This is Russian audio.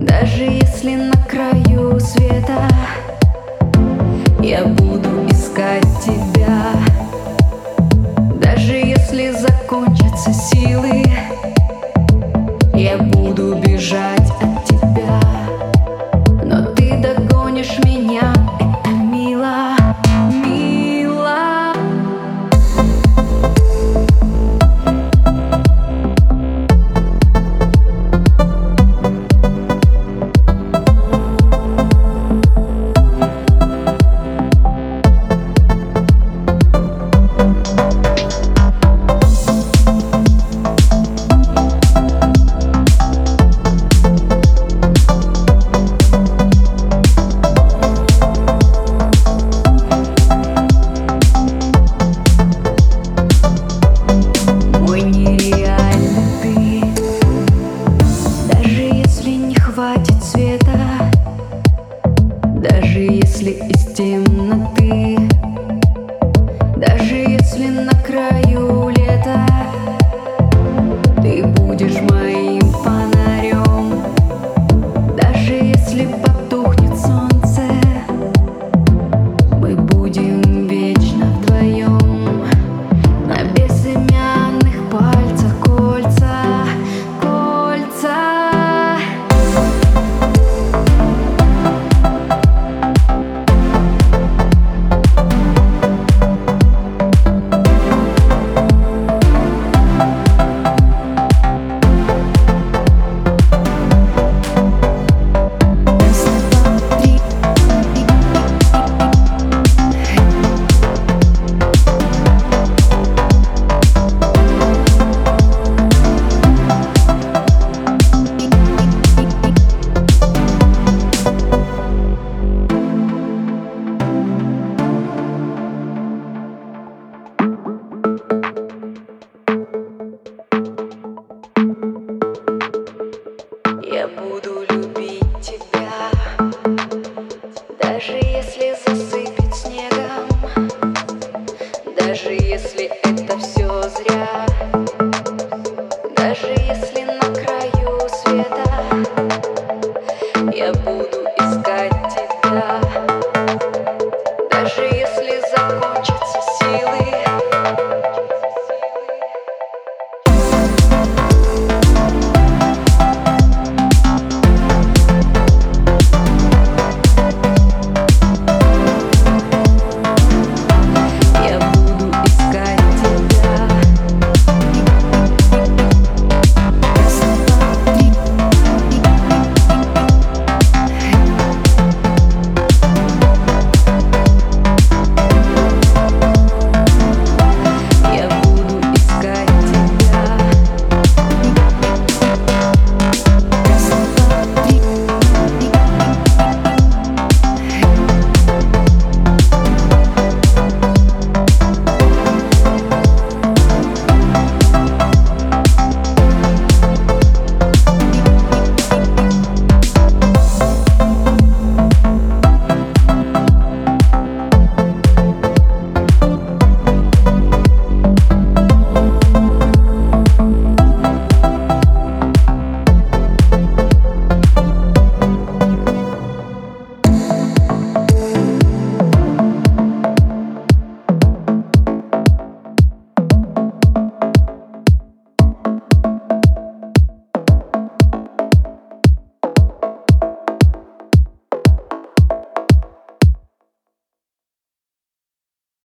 Даже если на краю света Я буду искать тебя. хватит света. Даже если из темноты